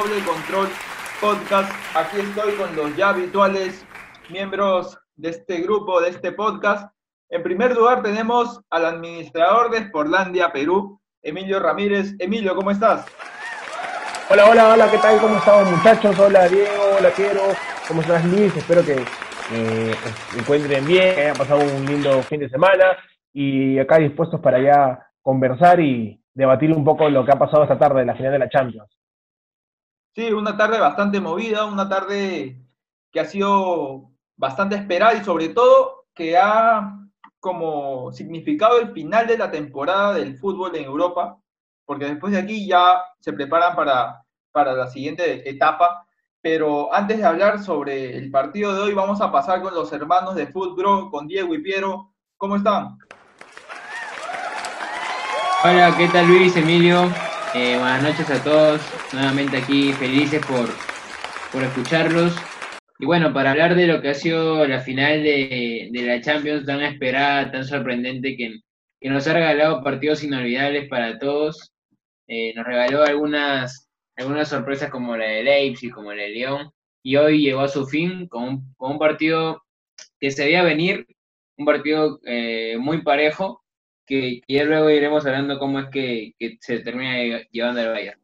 Doble Control Podcast. Aquí estoy con los ya habituales miembros de este grupo, de este podcast. En primer lugar tenemos al administrador de Sportlandia, Perú, Emilio Ramírez. Emilio, ¿cómo estás? Hola, hola, hola, ¿qué tal? ¿Cómo estamos muchachos? Hola Diego, hola Piero, ¿cómo estás Luis? Espero que eh, se encuentren bien, que hayan pasado un lindo fin de semana y acá dispuestos para ya conversar y debatir un poco lo que ha pasado esta tarde en la final de la Champions. Sí, una tarde bastante movida, una tarde que ha sido bastante esperada y sobre todo que ha como significado el final de la temporada del fútbol en Europa, porque después de aquí ya se preparan para, para la siguiente etapa. Pero antes de hablar sobre el partido de hoy, vamos a pasar con los hermanos de Fútbol, con Diego y Piero. ¿Cómo están? Hola, ¿qué tal Luis, Emilio? Eh, buenas noches a todos. Nuevamente aquí felices por, por escucharlos. Y bueno, para hablar de lo que ha sido la final de, de la Champions tan esperada, tan sorprendente, que, que, nos ha regalado partidos inolvidables para todos. Eh, nos regaló algunas, algunas sorpresas como la de Leipzig, como la de León. Y hoy llegó a su fin con un, con un partido que se veía venir, un partido eh, muy parejo, que, ya luego iremos hablando cómo es que, que se termina llevando el Bayern.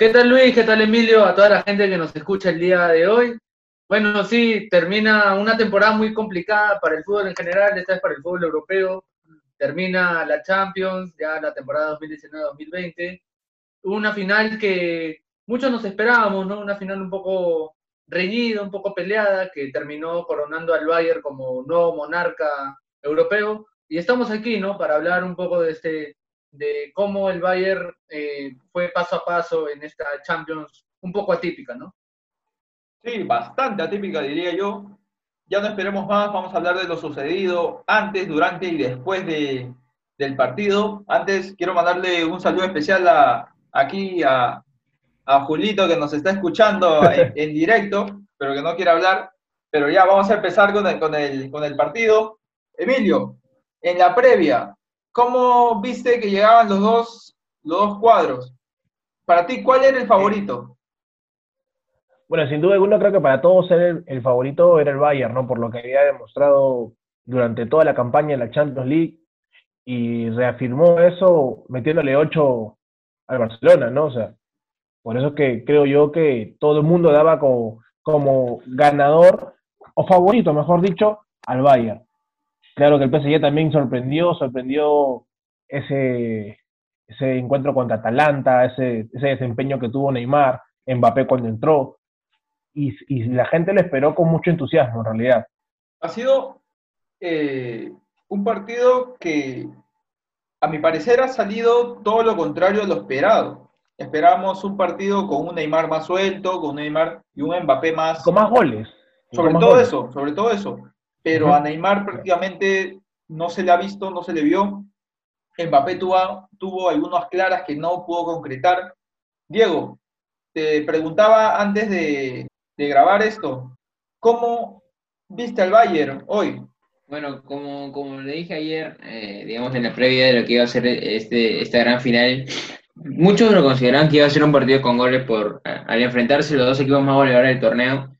¿Qué tal Luis? ¿Qué tal Emilio? A toda la gente que nos escucha el día de hoy. Bueno, sí, termina una temporada muy complicada para el fútbol en general, esta es para el fútbol europeo. Termina la Champions, ya la temporada 2019-2020. Una final que muchos nos esperábamos, ¿no? Una final un poco reñida, un poco peleada, que terminó coronando al Bayern como nuevo monarca europeo. Y estamos aquí, ¿no? Para hablar un poco de este, de cómo el Bayern eh, fue paso a paso en esta Champions un poco atípica, ¿no? Sí, bastante atípica, diría yo. Ya no esperemos más, vamos a hablar de lo sucedido antes, durante y después de, del partido. Antes quiero mandarle un saludo especial a, aquí a, a Julito que nos está escuchando en, en, directo, pero que no quiere hablar. Pero ya vamos a empezar con el, con el, con el partido. Emilio, en la previa, ¿cómo viste que llegaban los dos, los dos cuadros? Para ti, ¿cuál era el favorito? Bueno, sin duda alguna creo que para todos el, el, favorito era el Bayern, ¿no? Por lo que había demostrado durante toda la campaña en la Champions League y reafirmó eso metiéndole 8 al Barcelona, ¿no? O sea, por eso es que creo yo que todo el mundo daba como, como ganador o favorito, mejor dicho, al Bayern. Claro que el PSG también sorprendió, sorprendió ese, ese encuentro contra Atalanta, ese, ese desempeño que tuvo Neymar, Mbappé cuando entró, y, y, la gente lo esperó con mucho entusiasmo en realidad. Ha sido eh, un partido que, a mi parecer, ha salido todo lo contrario a lo esperado. Esperábamos un partido con un Neymar más suelto, con un Neymar y un Mbappé más... Con más goles. Sobre todo goles. eso, sobre todo eso pero uh -huh. a Neymar prácticamente no se le ha visto, no se le vio. Mbappé tuvo, tuvo algunas claras que no pudo concretar. Diego, te preguntaba antes de, de grabar esto, ¿cómo viste al Bayern hoy? Bueno, como, como le dije ayer, eh, digamos en la previa de lo que iba a ser este, esta gran final, muchos lo consideraban que iba a ser un partido con goles por al enfrentarse los dos equipos más goleadores del torneo.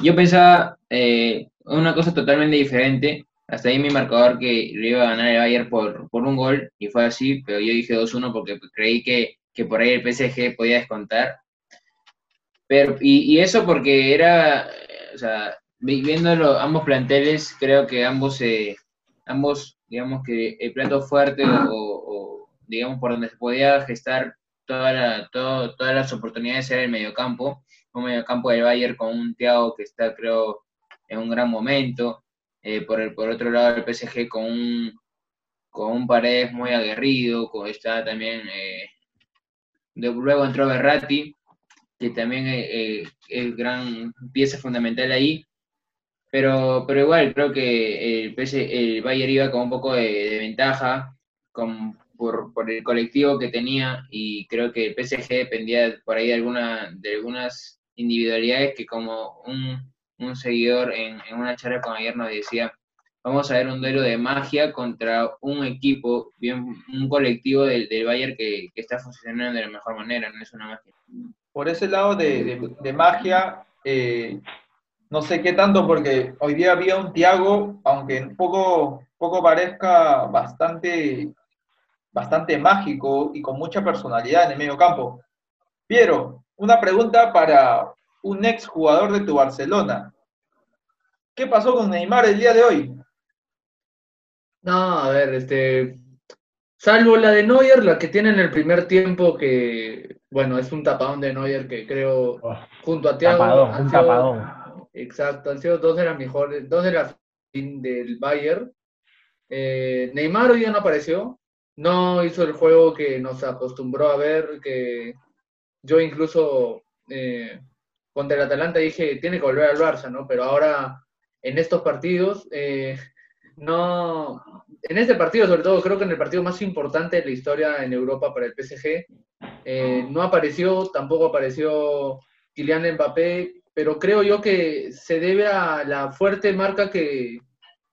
Yo pensaba, eh, una cosa totalmente diferente. Hasta ahí mi marcador que lo iba a ganar el Bayern por, por un gol, y fue así, pero yo dije 2-1 porque creí que, que, por ahí el PSG podía descontar. Pero, y, y eso porque era, o sea, viendo ambos planteles, creo que ambos, eh, ambos, digamos que el plato fuerte o, o, digamos por donde se podía gestar toda la, todo, todas las oportunidades era el mediocampo, un mediocampo del Bayern con un Thiago que está, creo, en un gran momento. Eh, por, el, por otro lado, el PSG con un, con un Paredes muy aguerrido, con, está también. Eh, luego entró Berratti, que también eh, es gran pieza fundamental ahí. Pero, pero igual, creo que el, PS, el Bayern iba con un poco de, de ventaja con, por, por, el colectivo que tenía y creo que el PSG dependía por ahí de, alguna, de algunas individualidades que como un, un seguidor en, una charla con ayer nos decía vamos a ver un duelo de magia contra un equipo, bien, un colectivo del, Bayern que, está funcionando de la mejor manera, no es una magia. Por ese lado de, magia, eh, no sé qué tanto, porque hoy día había un Thiago, aunque un poco, poco parezca bastante, bastante mágico y con mucha personalidad en el medio campo. Piero, una pregunta para un ex jugador de tu Barcelona. ¿Qué pasó con Neymar el día de hoy? No, a ver, este. Salvo la de Neuer, la que tiene en el primer tiempo, que, bueno, es un tapadón de Neuer que creo, Oh, junto a Thiago, tapadón, han un sido- tapadón. Exacto, han sido dos de las mejores, dos de las del Bayern. Eh, Neymar hoy día no apareció, no hizo el juego que nos acostumbró a ver, que yo incluso eh, contra el Atalanta dije, tiene que volver al Barça, ¿no? Pero ahora en estos partidos, eh, no, en este partido sobre todo, creo que en el partido más importante de la historia en Europa para el PSG, eh, no apareció, tampoco apareció Kylian Mbappé, pero creo yo que se debe a la fuerte marca que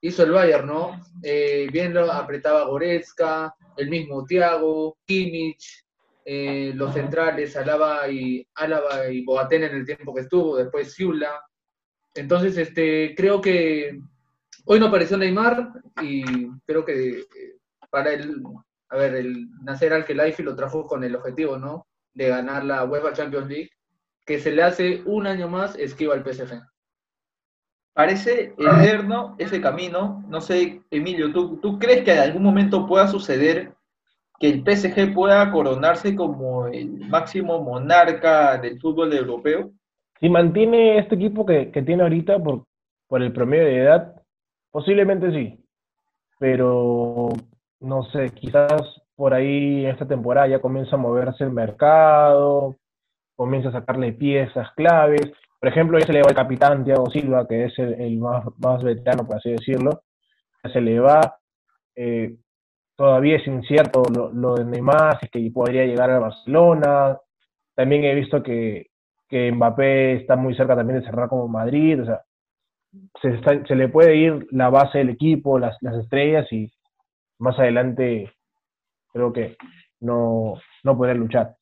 hizo el Bayern, ¿no? Eh, bien lo apretaba Goretzka, el mismo Thiago, Kimmich, eh, los centrales, Alaba y, Álava y Boateng en el tiempo que estuvo, después Ciula. Entonces, este, creo que hoy no apareció Neymar y creo que eh, para el, a ver, el Nasser Al-Khelaifi lo trajo con el objetivo, ¿no? De ganar la UEFA Champions League, que se le hace un año más esquiva al PSG. Parece eterno ese camino. No sé, Emilio, ¿tú, ¿tú crees que en algún momento pueda suceder que el PSG pueda coronarse como el máximo monarca del fútbol europeo? Si mantiene este equipo que, que tiene ahorita por, por el promedio de edad, posiblemente sí. Pero no sé, quizás por ahí esta temporada ya comienza a moverse el mercado, comienza a sacarle piezas claves. Por ejemplo, ya se le va el capitán Thiago Silva, que es el, más, más veterano, por así decirlo. Ya se le va. eh, todavía es incierto lo, de Neymar, es que podría llegar a Barcelona. También he visto que, que Mbappé está muy cerca también de cerrar como Madrid, o sea, se, le puede ir la base del equipo, las, las estrellas y más adelante creo que no, no podrá luchar.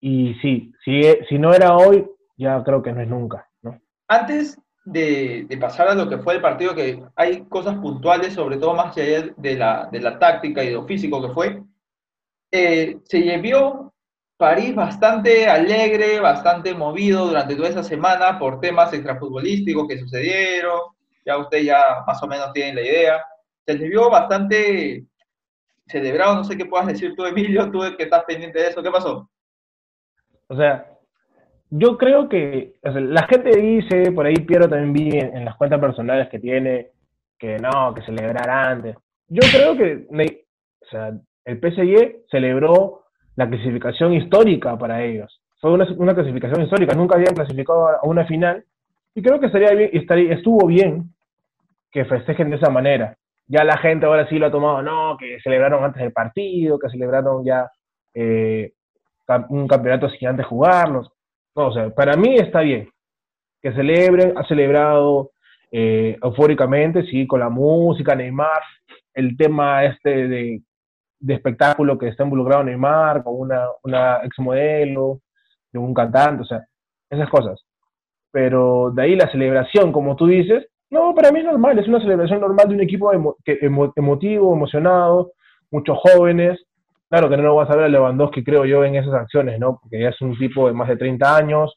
Y sí, si, si no era hoy, ya creo que no es nunca, ¿no? Antes de, de pasar a lo que fue el partido, que hay cosas puntuales, sobre todo más allá de la, de la táctica y de lo físico que fue, eh, se llevó París bastante alegre, bastante movido durante toda esa semana por temas extrafutbolísticos que sucedieron, ya usted ya más o menos tiene la idea, se les vio bastante celebrado, no sé qué puedas decir tú, Emilio, tú que estás pendiente de eso, ¿qué pasó? O sea, yo creo que o la gente dice, por ahí Piero también vi en, las cuentas personales que tiene, que no, que celebrar antes. Yo creo que el PSG celebró la clasificación histórica para ellos. Fue una, una clasificación histórica, nunca habían clasificado a una final y creo que estaría bien, estaría, estuvo bien que festejen de esa manera. Ya la gente ahora sí lo ha tomado, no, que celebraron antes del partido, que celebraron ya eh, un campeonato sin antes jugarlos. No, o sea, para mí está bien que celebren, ha celebrado eh, eufóricamente, sí, con la música, Neymar, el tema este de, de espectáculo que está involucrado Neymar, con una, una exmodelo, de un cantante, o sea, esas cosas. Pero de ahí la celebración, como tú dices, no, para mí es normal, es una celebración normal de un equipo emo- que- emo- emotivo, emocionado, muchos jóvenes. Claro que no lo vas a ver a Lewandowski, creo yo, en esas acciones, ¿no? Porque ya es un tipo de más de 30 años,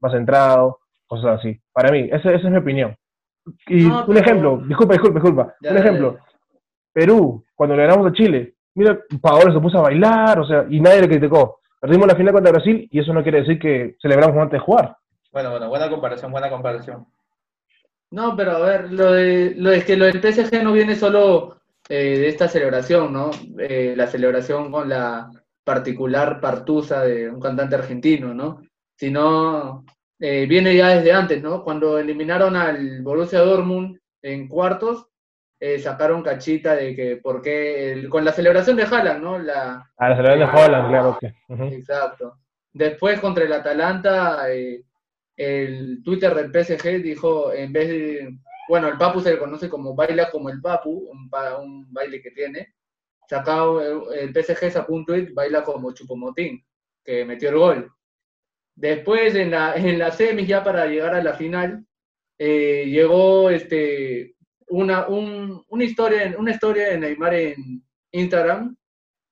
más centrado, cosas así. Para mí, esa, esa es mi opinión. Y No, un pero- ejemplo, disculpa, disculpa, disculpa. Ya, un ya, ejemplo, ya. Perú, cuando le ganamos a Chile, mira, Paolo se puso a bailar, o sea, y nadie le criticó. Perdimos la final contra Brasil y eso no quiere decir que celebramos antes de jugar. Bueno, bueno, buena comparación, buena comparación. No, pero a ver, lo de, lo es que lo del PSG no viene solo eh, de esta celebración, ¿no? Eh, la celebración con la particular partusa de un cantante argentino, ¿no? Sino eh, viene ya desde antes, ¿no? Cuando eliminaron al Borussia Dortmund en cuartos, eh, sacaron cachita de que, por qué, el- con la celebración de Haaland, ¿no? La, A la celebración de Holland, claro que. Exacto. Después contra el Atalanta, eh, el Twitter del PSG dijo, en vez de bueno, el Papu se le conoce como baila como el Papu, un, un baile que tiene. Sacado el, PSG PSG un tweet, baila como Chupomotín, que metió el gol. Después en la, en la semis, ya para llegar a la final, eh, llegó este, una, un, una, historia, una historia de Neymar en Instagram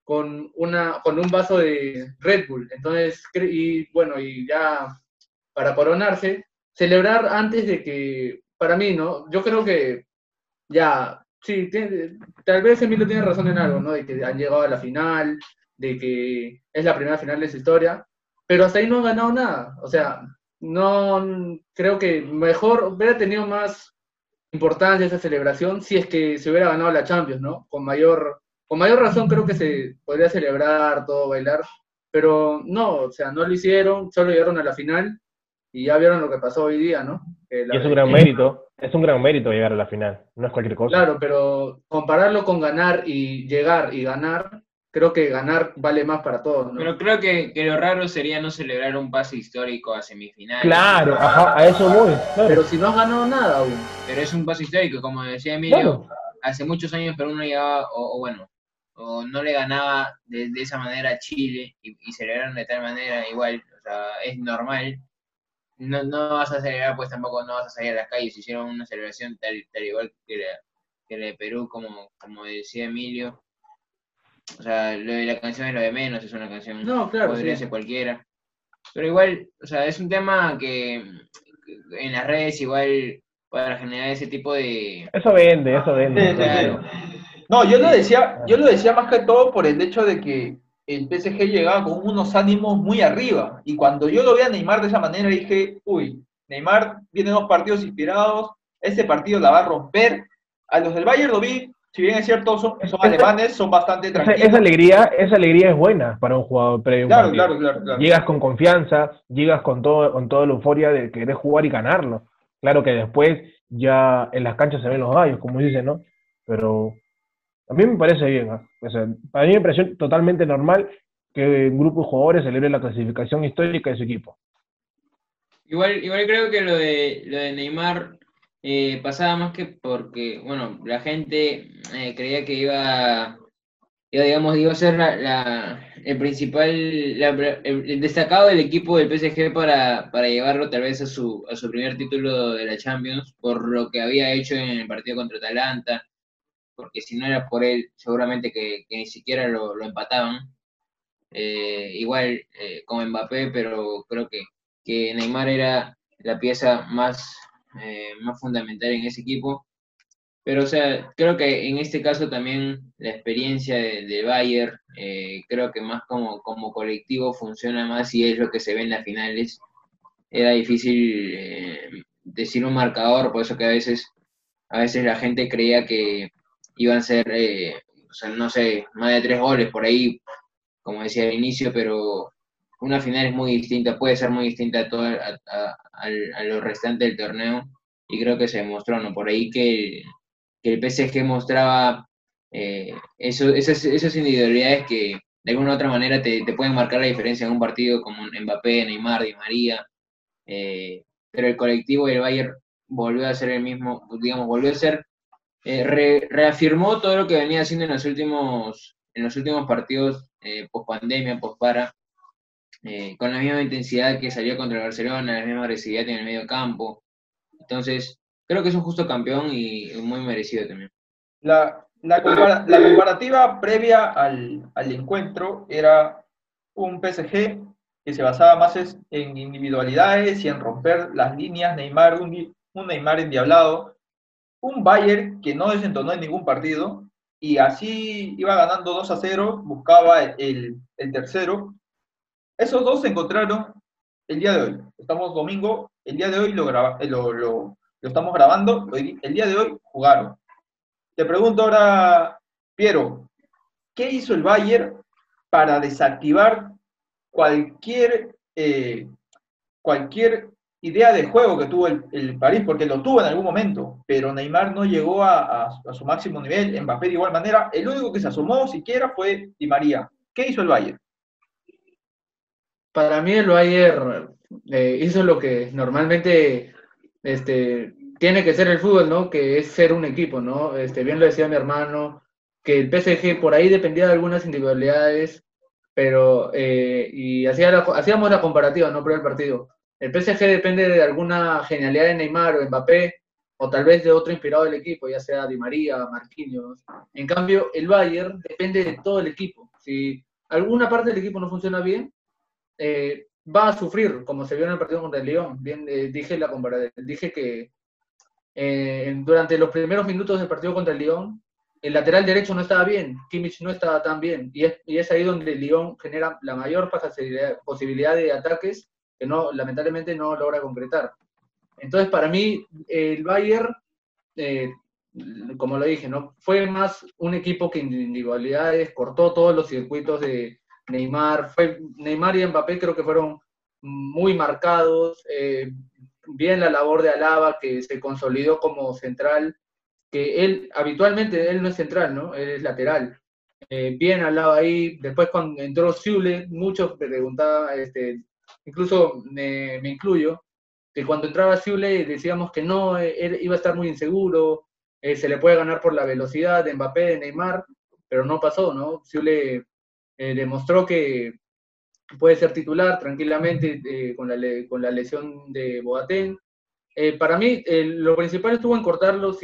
con, una, con un vaso de Red Bull. Entonces, y bueno, y ya para coronarse, celebrar antes de que, para mí, ¿no? Yo creo que ya, sí, tal vez Emilio tiene razón en algo, ¿no? De que han llegado a la final, de que es la primera final de su historia, pero hasta ahí no han ganado nada. O sea, no creo que mejor hubiera tenido más importancia esa celebración si es que se hubiera ganado la Champions, ¿no? Con mayor, con mayor razón creo que se podría celebrar, todo, bailar, pero no, o sea, no lo hicieron, solo llegaron a la final y ya vieron lo que pasó hoy día, ¿no? y es un gran mérito, es un gran mérito llegar a la final, no es cualquier cosa. Claro, pero compararlo con ganar y llegar y ganar, creo que ganar vale más para todos, ¿no? Pero creo que, lo raro sería no celebrar un pase histórico a semifinales. Claro, ajá, a eso voy. Pero si no has ganado nada aún. Pero es un pase histórico, como decía Emilio, hace muchos años Perú no llegaba, o, bueno, o no le ganaba de, esa manera a Chile y, y celebraron de tal manera igual, o sea, es normal no, no vas a celebrar, pues tampoco no vas a salir a las calles. Hicieron una celebración tal, tal igual que la, que la de Perú, como, como decía Emilio. O sea, lo de la canción es lo de menos, es una canción. No, claro. Podría ser cualquiera. Pero igual, o sea, es un tema que en las redes igual para generar ese tipo de. Eso vende, eso vende. No, yo lo decía, yo lo decía más que todo por el hecho de que el PSG llegaba con unos ánimos muy arriba. Y cuando yo lo vi a Neymar de esa manera, dije, uy, Neymar tiene dos partidos inspirados, este partido la va a romper. A los del Bayern lo vi, si bien es cierto, son, alemanes, son bastante tranquilos. Esa, alegría, esa alegría es buena para un jugador previo. Claro, claro, claro, Llegas con confianza, llegas con todo, con toda la euforia de querer jugar y ganarlo. Claro que después ya en las canchas se ven los gallos, como dicen, ¿no? Pero a mí me parece bien. ¿ah? para mí me pareció totalmente normal que un grupo de jugadores celebre la clasificación histórica de su equipo. Igual, igual creo que lo de, lo de Neymar eh, pasaba más que porque, bueno, la gente eh, creía que iba, digamos, iba a ser la, el principal, el, destacado del equipo del PSG para, para llevarlo tal vez a su, a su primer título de la Champions, por lo que había hecho en el partido contra Atalanta, porque si no era por él, seguramente que, ni siquiera lo, empataban. Eh, igual eh, como Mbappé, pero creo que, que Neymar era la pieza más, eh, más fundamental en ese equipo. Pero, o sea, creo que en este caso también la experiencia de, Bayern, creo que más como, como colectivo funciona más y es lo que se ve en las finales. Era difícil decir un marcador, por eso que a veces, a veces la gente creía que, iban a ser, eh, no sé, más de tres goles por ahí, como decía al inicio, pero una final es muy distinta, puede ser muy distinta a, todo, a, lo restante del torneo, y creo que se demostró, ¿no? Por ahí que, que el PSG mostraba eh, eso, esas, individualidades que de alguna u otra manera te, te, pueden marcar la diferencia en un partido como Mbappé, Neymar, Di María, eh, pero el colectivo del Bayern volvió a ser el mismo, digamos, volvió a ser eh, reafirmó todo lo que venía haciendo en los últimos, en los últimos partidos eh, post pandemia, post para, eh, con la misma intensidad que salió contra el Barcelona, la misma agresividad en el medio campo. Entonces, creo que es un justo campeón y muy merecido también. La, comparativa previa al, encuentro era un PSG que se basaba más en individualidades y en romper las líneas, Neymar, un Neymar endiablado, un Bayern que no desentonó en ningún partido y así iba ganando 2 a 0, buscaba el, tercero. Esos dos se encontraron el día de hoy. Estamos domingo, el día de hoy lo, eh, lo, estamos grabando, el día de hoy jugaron. Te pregunto ahora, Piero, ¿qué hizo el Bayern para desactivar cualquier, eh, idea de juego que tuvo el, París, porque lo tuvo en algún momento, pero Neymar no llegó a, su máximo nivel, Mbappé de igual manera, el único que se asomó siquiera fue Di María. ¿Qué hizo el Bayern? Para mí el Bayern eh, hizo lo que normalmente este, tiene que ser el fútbol, ¿no? Que es ser un equipo, ¿no? Este, bien lo decía mi hermano, que el PSG por ahí dependía de algunas individualidades, pero, eh, y hacía hacíamos la comparativa, ¿no? Pero partido. El PSG depende de alguna genialidad de Neymar o Mbappé, o tal vez de otro inspirado del equipo, ya sea Di María, Marquinhos. En cambio, el Bayern depende de todo el equipo. Si alguna parte del equipo no funciona bien, eh, va a sufrir, como se vio en el partido contra el León. Bien, eh, dije, la dije que eh, durante los primeros minutos del partido contra el León, el lateral derecho no estaba bien, Kimmich no estaba tan bien, y es, y es ahí donde el León genera la mayor posibilidad de ataques que no, lamentablemente no logra concretar. Entonces, para mí, el Bayern, como lo dije, ¿no? fue más un equipo que individualidades, cortó todos los circuitos de, Neymar, fue, Neymar y Mbappé creo que fueron muy marcados, eh, bien la labor de Alaba que se consolidó como central, que él habitualmente él no es central, ¿no? Él es lateral. Eh, bien Alaba ahí, después cuando entró Zule, muchos me preguntaban, este, incluso me, incluyo, que cuando entraba Zule decíamos que no, él iba a estar muy inseguro, eh, se le puede ganar por la velocidad de Mbappé, de Neymar, pero no pasó, ¿no? Zule eh, demostró que puede ser titular tranquilamente eh, con, la, con, la, lesión de Boateng. Eh, para mí, lo principal estuvo en cortar los,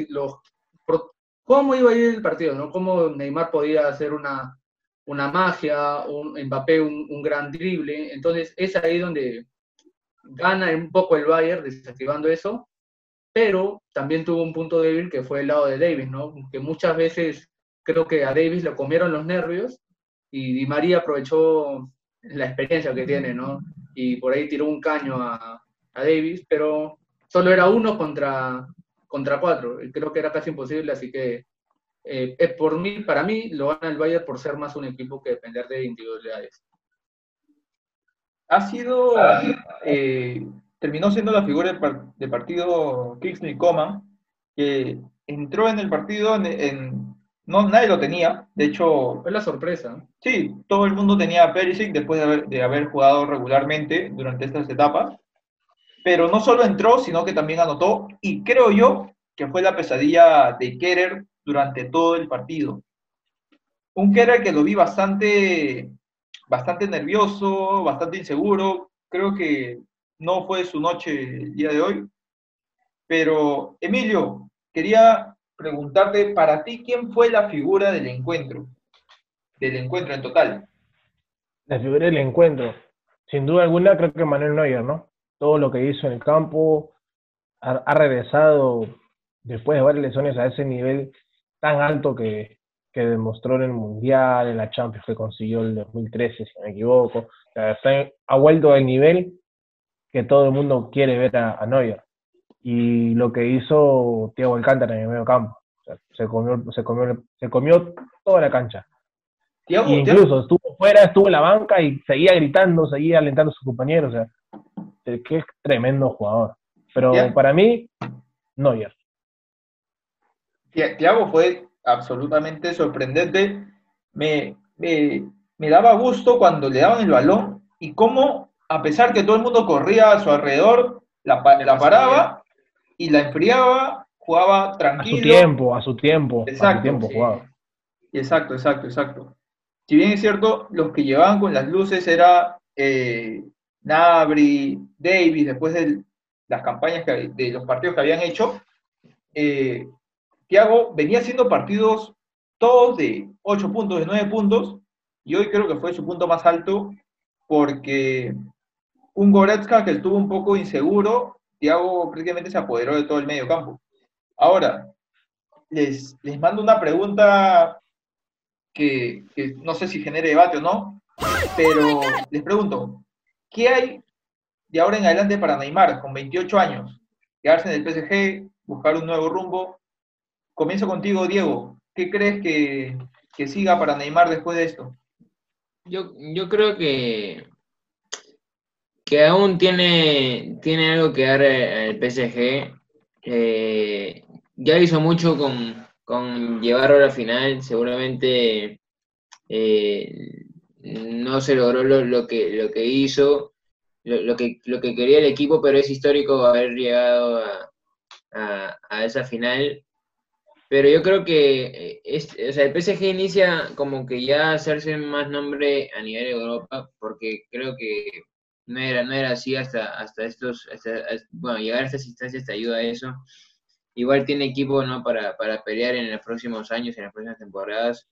cómo iba a ir el partido, ¿no? Cómo Neymar podía hacer una, una magia, un Mbappé un, gran drible. Entonces, es ahí donde gana un poco el Bayern desactivando eso, pero también tuvo un punto débil que fue el lado de Davis, ¿no? Que muchas veces creo que a Davis le comieron los nervios y Di María aprovechó la experiencia que tiene, ¿no? Y por ahí tiró un caño a, Davis, pero solo era uno contra, contra cuatro. Creo que era casi imposible, así que eh, por mí, para mí, lo gana el Bayern por ser más un equipo que depender de individualidades. Ha sido, eh, terminó siendo la figura de, partido Kingsley Coman, que entró en el partido en no, nadie lo tenía. De hecho. Fue la sorpresa. Sí, todo el mundo tenía a Perisic después de haber, jugado regularmente durante estas etapas. Pero no solo entró, sino que también anotó. Y creo yo que fue la pesadilla de Kerer durante todo el partido. Un Kerer que lo vi bastante, bastante nervioso, bastante inseguro. Creo que no fue su noche el día de hoy. Pero, Emilio, quería preguntarte, para ti, ¿quién fue la figura del encuentro? Del encuentro en total. La figura del encuentro. Sin duda alguna, creo que Manuel Neuer, ¿no? Todo lo que hizo en el campo, ha, regresado después de varias lesiones a ese nivel tan alto que, demostró en el Mundial, en la Champions que consiguió el 2013, si no me equivoco. ha vuelto al nivel que todo el mundo quiere ver a, a Neuer y lo que hizo Thiago Alcántara en el medio campo. se, comió, se, comió, se comió toda la cancha. incluso estuvo fuera, estuvo en la banca y seguía gritando, seguía alentando a sus compañeros. O sea, que es tremendo jugador. Pero para mí, Neuer. Thiago fue absolutamente sorprendente. Me, me, me daba gusto cuando le daban el balón y cómo, a pesar que todo el mundo corría a su alrededor, la, la paraba y la enfriaba, jugaba tranquilo. A su tiempo, a su tiempo. Exacto, tiempo jugaba. Exacto, exacto, exacto. Si bien es cierto, los que llevaban con las luces era eh, Nabri, Davis, después de las campañas de los partidos que habían hecho, eh, Thiago venía haciendo partidos todos de 8 puntos, de 9 puntos, y hoy creo que fue su punto más alto porque un Goretzka que estuvo un poco inseguro Thiago prácticamente se apoderó de todo el medio campo. Ahora, les, les mando una pregunta que, no sé si genere debate o no, pero les pregunto, ¿qué hay de ahora en adelante para Neymar con 28 años? Quedarse en el PSG, buscar un nuevo rumbo. Comienzo contigo, Diego. ¿Qué crees que, que siga para Neymar después de esto? Yo, yo creo que que aún tiene, tiene algo que dar eh, el PSG. ya hizo mucho con, con, llevarlo a la final, seguramente eh, no se logró lo, que, lo que hizo, lo, que, lo que quería el equipo, pero es histórico haber llegado a, a, a esa final. Pero yo creo que eh, es, o sea, el PSG inicia como que ya hacerse más nombre a nivel de Europa, porque creo que no era, no era así hasta, hasta estos, bueno, llegar a estas instancias te ayuda a eso. Igual tiene equipo, ¿no? Para, para pelear en los próximos años, en las próximas temporadas.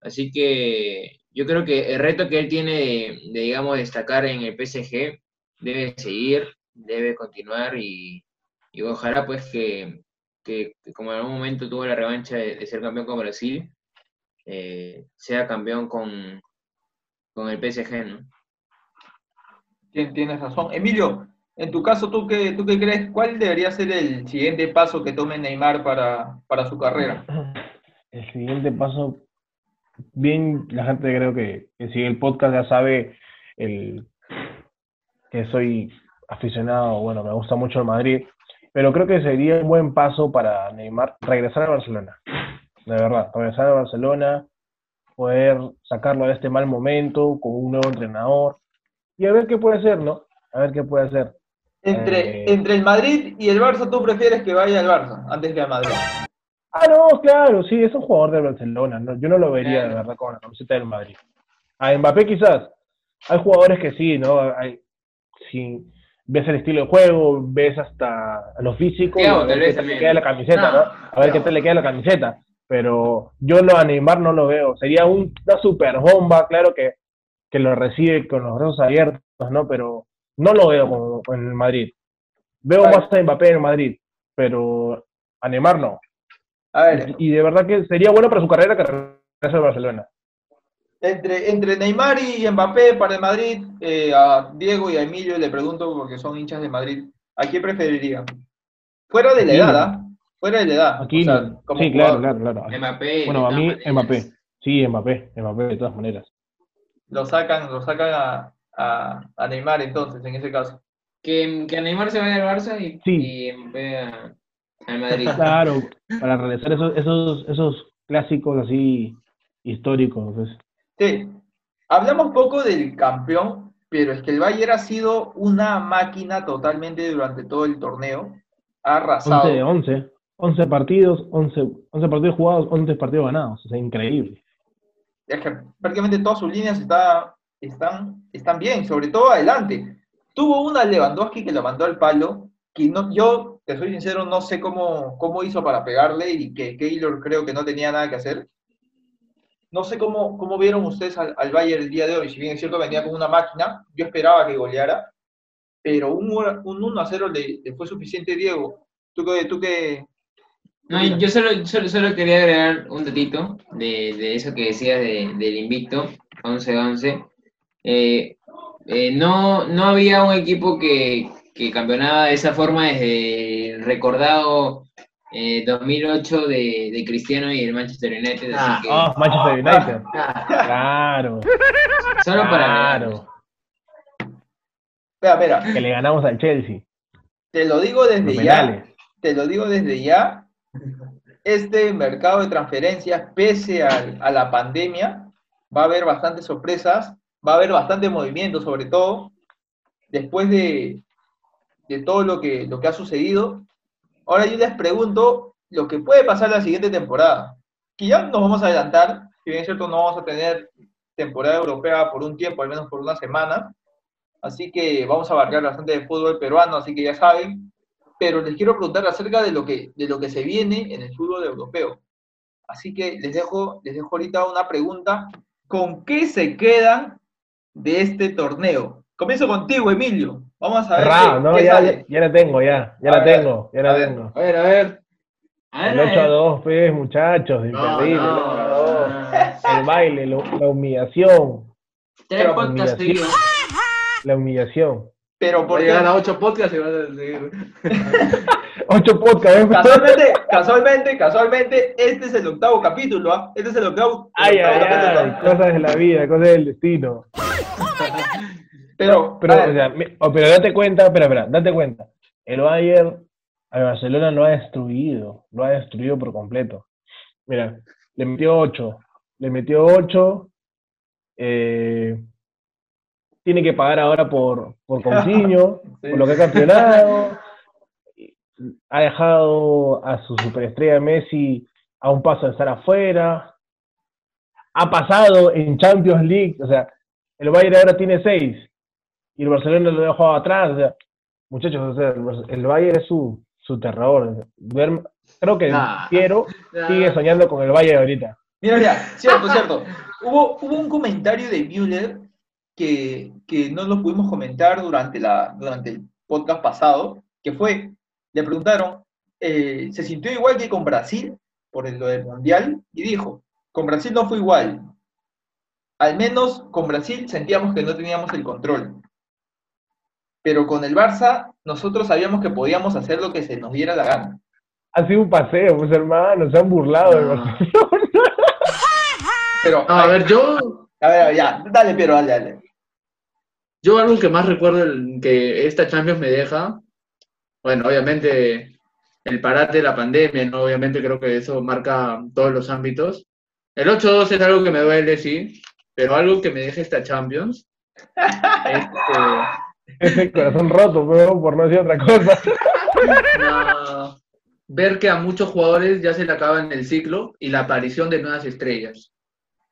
Así que yo creo que el reto que él tiene de, digamos, destacar en el PSG debe seguir, debe continuar y, y ojalá pues que, que, como en algún momento tuvo la revancha de, de ser campeón con Brasil, eh, sea campeón con, con el PSG, ¿no? Tien- Tienes razón. Emilio, en tu caso, ¿tú qué, ¿tú qué crees? ¿Cuál debería ser el siguiente paso que tome Neymar para, para su carrera? El siguiente paso, bien, la gente creo que, que sigue el podcast ya sabe el, que soy aficionado, bueno, me gusta mucho el Madrid, pero creo que sería un buen paso para Neymar regresar a Barcelona, de verdad, regresar a Barcelona, poder sacarlo de este mal momento con un nuevo entrenador y a ver qué puede hacer, ¿no? A ver qué puede hacer. Entre, Eh. entre el Madrid y el Barça, ¿tú prefieres que vaya al Barça antes que al Madrid? Ah, no, claro, sí, es un jugador de Barcelona. ¿no? Yo no lo vería, de verdad, con la camiseta del Madrid. A Mbappé quizás. Hay jugadores que sí, ¿no? Hay, si ves el estilo de juego, ves hasta lo físico, a ver qué tal le también. queda la camiseta, No, ¿no? A ver qué tal le queda la camiseta. Pero yo no a Neymar no lo veo. Sería un- una super bomba, claro que, que lo recibe con los brazos abiertos, ¿no? Pero no lo veo como en el Madrid. Veo más a Mbappé en Madrid, pero a Neymar no. A ver, Y de verdad que sería bueno para su carrera que regrese a Barcelona. entre, entre Neymar y Mbappé para el Madrid, eh, a Diego y a Emilio le pregunto, porque son hinchas de Madrid, ¿a quién preferiría? Fuera de la edad, ¿ah? Fuera de la edad. Aquí o sea, como Sí, claro, jugador. claro, claro. Mbappé. Bueno, a mí maneras. Mbappé. Sí, Mbappé, Mbappé de todas maneras. Lo sacan, lo sacan a, a, a Neymar entonces, en ese caso. Que, que Neymar se vaya al Barça y, Sí. y a- Madrid. Claro, para realizar esos, esos, esos clásicos así históricos. pues. Sí, hablamos poco del campeón, pero es que el Bayern ha sido una máquina totalmente durante todo el torneo. Ha 11 arrasado. de 11. 11 partidos, 11, 11 partidos jugados, 11 partidos ganados. O sea, increíble. Es que prácticamente todas sus líneas está, están, están bien, sobre todo adelante. Tuvo una Lewandowski que lo mandó al palo, que no, yo, te soy sincero, no sé cómo, cómo hizo para pegarle y que Keylor creo que no tenía nada que hacer. No sé cómo, cómo vieron ustedes al, al Bayern el día de hoy. Si bien es cierto, venía con una máquina, yo esperaba que goleara, pero un, un 1 a 0 le, le fue suficiente, Diego. ¿Tú qué, tú qué, No, yo solo, solo, solo quería agregar un datito de, de eso que decías de- del invicto, 11-11. Eh, eh, no, no había un equipo que, que campeonaba de esa forma desde el recordado eh, 2008 de, de Cristiano y el Manchester United. Así Ah, que, Ah, Manchester United. Ah, Claro, solo para claro. Mira, mira, Que le ganamos al Chelsea. te lo digo Los desde ya. penales. te lo digo desde ya, este mercado de transferencias, pese a, la pandemia, va a haber bastantes sorpresas, va a haber bastante movimiento, sobre todo después de, todo lo que, lo que ha sucedido. Ahora yo les pregunto lo que puede pasar la siguiente temporada, que ya nos vamos a adelantar, si bien es cierto no vamos a tener temporada europea por un tiempo, al menos por una semana, así que vamos a abarcar bastante de fútbol peruano, así que ya saben, pero les quiero preguntar acerca de lo que, de lo que se viene en el fútbol europeo. Así que les dejo, les dejo ahorita una pregunta. ¿Con qué se quedan de este torneo? Comienzo contigo, Emilio. Vamos a ver qué, ¿no? qué Ya, ya, ya la tengo, ya. Ya A la ver, tengo, ya a la ver. tengo. a ver, a ver. A El ver, 8 a 2, pues, muchachos, imperdible. no, el 8 a 2. no. El baile, lo- la humillación. Tres sí. seguidos. La humillación. Pero porque llegar a 8 podcasts y vas a seguir. 8 podcasts, ¿eh? casualmente, casualmente, casualmente, este es el octavo capítulo, ¿ah? Este es el octavo, el Ay, octavo ay, capítulo. ay, cosas de la vida, cosas del destino. Pero, Pero, o sea, oh, pero date cuenta, espera, espera, date cuenta. El Bayern a Barcelona lo ha destruido, lo ha destruido por completo. Mira, le metió 8, le metió 8, eh, tiene que pagar ahora por, por Coutinho, Sí. por lo que ha campeonado. ha dejado a su superestrella Messi a un paso de estar afuera. Ha pasado en Champions League, o sea, el Bayern ahora tiene seis y el Barcelona lo dejó atrás. O sea, muchachos, o sea, el Bayern es su, su terror. creo que Nah. Piero Nah. sigue soñando con el Bayern ahorita. Mira, mira, cierto, cierto. Hubo, hubo un comentario de Müller que, que no lo pudimos comentar durante, la, durante el podcast pasado, que fue, le preguntaron, eh, ¿se sintió igual que con Brasil por el- lo del Mundial? Y dijo, con Brasil no fue igual. Al menos con Brasil sentíamos que no teníamos el control. Pero con el Barça, nosotros sabíamos que podíamos hacer lo que se nos diera la gana. Ha sido un paseo, pues hermano, se han burlado de No. Barcelona. Pero, No, a ver, yo, a ver, a ver, ya, dale, pero dale, dale. Yo algo que más recuerdo que esta Champions me deja, bueno, obviamente el parate de la pandemia, ¿no? Obviamente creo que eso marca todos los ámbitos. El 8-2 es algo que me duele, sí, pero algo que me deja esta Champions es que Es el corazón roto, pero por no decir otra cosa. no, ver que a muchos jugadores ya se le acaba en el ciclo y la aparición de nuevas estrellas.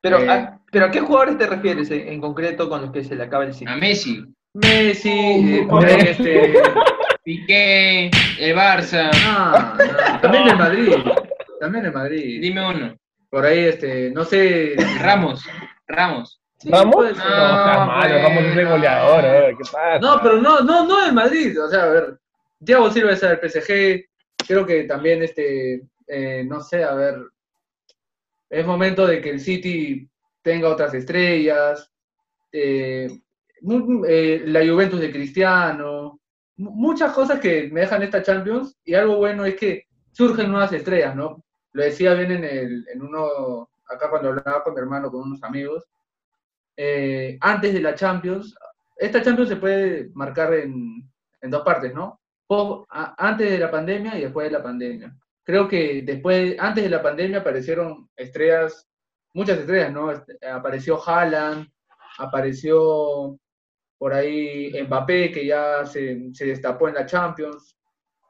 Pero, Eh. a, ¿pero a qué jugadores te refieres en, en concreto con los que se le acaba el ciclo? A Messi, Messi, eh, Uh, por ahí, este, Piqué, el Barça. no, no, también el Madrid, también el Madrid. Dime uno. Por ahí, este, no sé. Ramos, Ramos. Sí, ¿Ramos? No, seas malo, Ramos es goleador, eh, ¿qué pasa? No, pero no, no, no el Madrid. O sea, a ver, Thiago Silva es el PSG. Creo que también, este, eh, no sé, a ver, es momento de que el City tenga otras estrellas. eh, eh, la Juventus de Cristiano. mu- Muchas cosas que me dejan esta Champions. Y algo bueno es que surgen nuevas estrellas, ¿no? Lo decía bien en, el, en uno, acá cuando hablaba con mi hermano, con unos amigos. eh, antes de la Champions, esta Champions se puede marcar en, en dos partes, ¿no? Antes de la pandemia y después de la pandemia. Creo que después, antes de la pandemia aparecieron estrellas, muchas estrellas, ¿no? Apareció Haaland, apareció por ahí Mbappé, que ya se, se destapó en la Champions.